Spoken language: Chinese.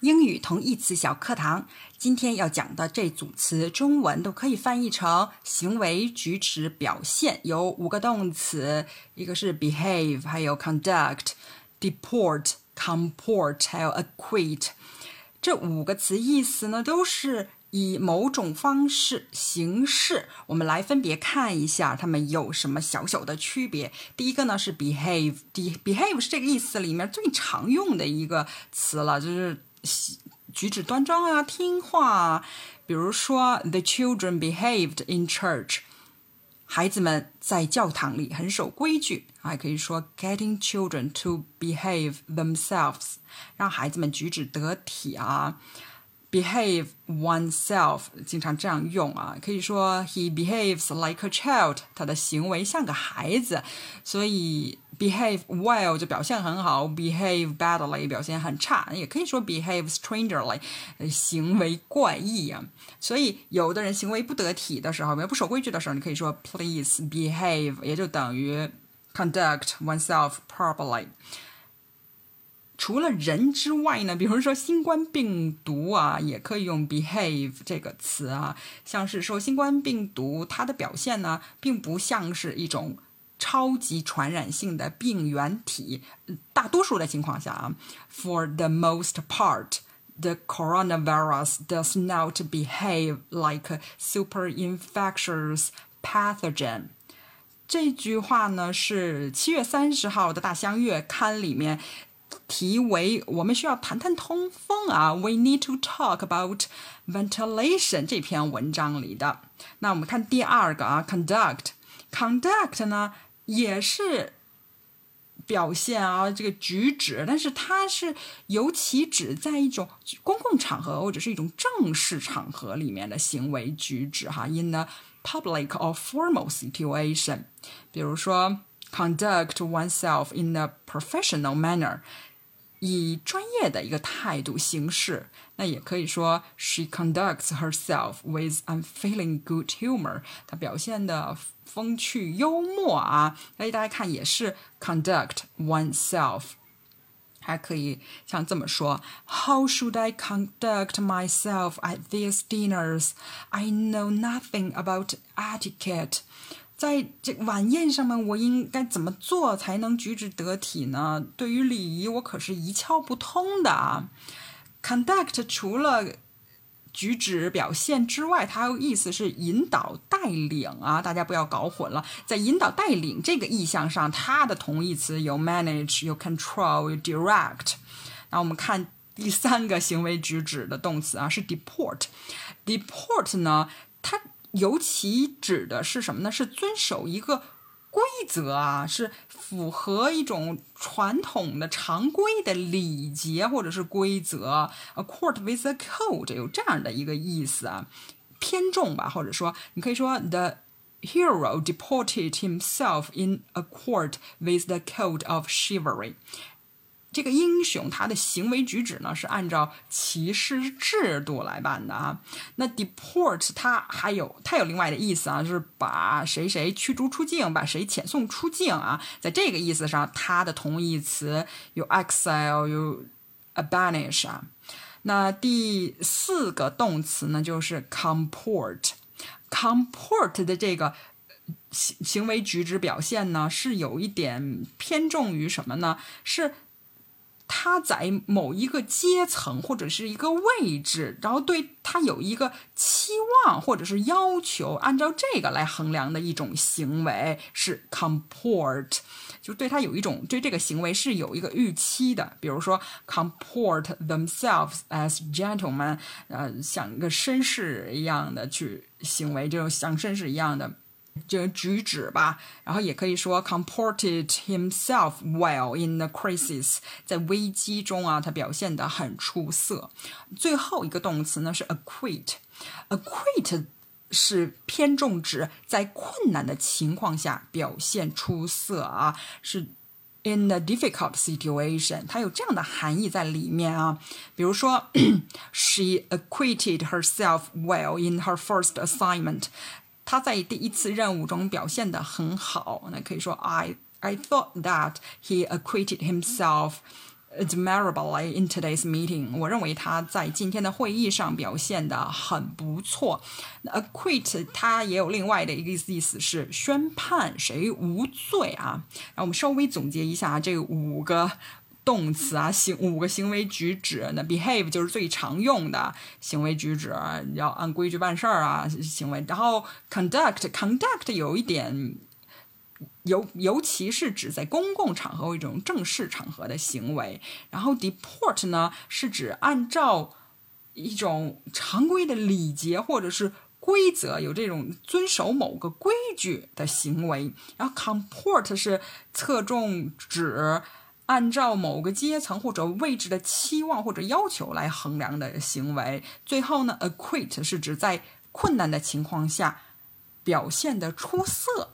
英语同义词小课堂，今天要讲的这组词，中文都可以翻译成行为举止表现，有五个动词，一个是 behave，还有 conduct、deport、comport，还有 acquit。这五个词意思呢，都是以某种方式、形式。我们来分别看一下它们有什么小小的区别。第一个呢是 behave，behave 是这个意思里面最常用的一个词了，就是。举止端庄啊，听话。啊比如说，The children behaved in church，孩子们在教堂里很守规矩。还可以说，getting children to behave themselves，让孩子们举止得体啊。behave oneself 经常这样用啊，可以说 he behaves like a child，他的行为像个孩子。所以 behave well 就表现很好，behave badly 表现很差，也可以说 behave strangely，行为怪异啊。所以有的人行为不得体的时候，不守规矩的时候，你可以说 please behave，也就等于 conduct oneself properly。 除了人之外呢，比如说新冠病毒啊，也可以用 behave 这个词啊。像是说新冠病毒，它的表现呢，并不像是一种超级传染性的病原体。大多数的情况下啊，for the most part，the coronavirus does not behave like super infectious pathogen。这句话呢，是七月三十号的《大相月刊》里面。题为“我们需要谈谈通风啊 ”，We need to talk about ventilation 这篇文章里的。那我们看第二个啊，conduct，conduct 呢也是表现啊这个举止，但是它是尤其指在一种公共场合或者是一种正式场合里面的行为举止哈，in a public or formal situation，比如说。conduct oneself in a professional manner， 以专业的一个态度行事。那也可以说，she conducts herself with unfailing good humor。她表现的风趣幽默啊。所大家看也是 conduct oneself。还可以像这么说：How should I conduct myself at these dinners? I know nothing about etiquette. 在这晚宴上面，我应该怎么做才能举止得体呢？对于礼仪，我可是一窍不通的啊。Conduct 除了举止表现之外，它还有意思是引导带领啊，大家不要搞混了。在引导带领这个意象上，它的同义词有 manage、有 control、有 direct。那我们看第三个行为举止的动词啊，是 deport。deport 呢，它。尤其指的是什么呢？是遵守一个规则啊，是符合一种传统的常规的礼节或者是规则。A court with a code 有这样的一个意思啊，偏重吧，或者说你可以说 the hero deported himself in a court with the code of chivalry。这个英雄他的行为举止呢是按照骑士制度来办的啊。那 deport 它还有它有另外的意思啊，就是把谁谁驱逐出境，把谁遣送出境啊。在这个意思上，它的同义词有 exile，有 banish 啊。那第四个动词呢，就是 comport。comport 的这个行行为举止表现呢，是有一点偏重于什么呢？是他在某一个阶层或者是一个位置，然后对他有一个期望或者是要求，按照这个来衡量的一种行为是 comport，就对他有一种对这个行为是有一个预期的。比如说 comport themselves as gentlemen，呃，像一个绅士一样的去行为，这种像绅士一样的。这举止吧，然后也可以说 comported himself well in the crisis，在危机中啊，他表现得很出色。最后一个动词呢是 acquit，acquit 是偏重指在困难的情况下表现出色啊，是 in a difficult situation，它有这样的含义在里面啊。比如说，she acquitted herself well in her first assignment。他在第一次任务中表现得很好，那可以说 I I thought that he acquitted himself admirably in today's meeting。我认为他在今天的会议上表现的很不错。acquit 它也有另外的一个意思是宣判谁无罪啊。然后我们稍微总结一下这五个。动词啊，行五个行为举止，那 behave 就是最常用的行为举止，要按规矩办事儿啊，行为。然后 conduct，conduct 有一点，尤尤其是指在公共场合一种正式场合的行为。然后 deport 呢，是指按照一种常规的礼节或者是规则，有这种遵守某个规矩的行为。然后 comport 是侧重指。按照某个阶层或者位置的期望或者要求来衡量的行为。最后呢，acquit 是指在困难的情况下表现的出色。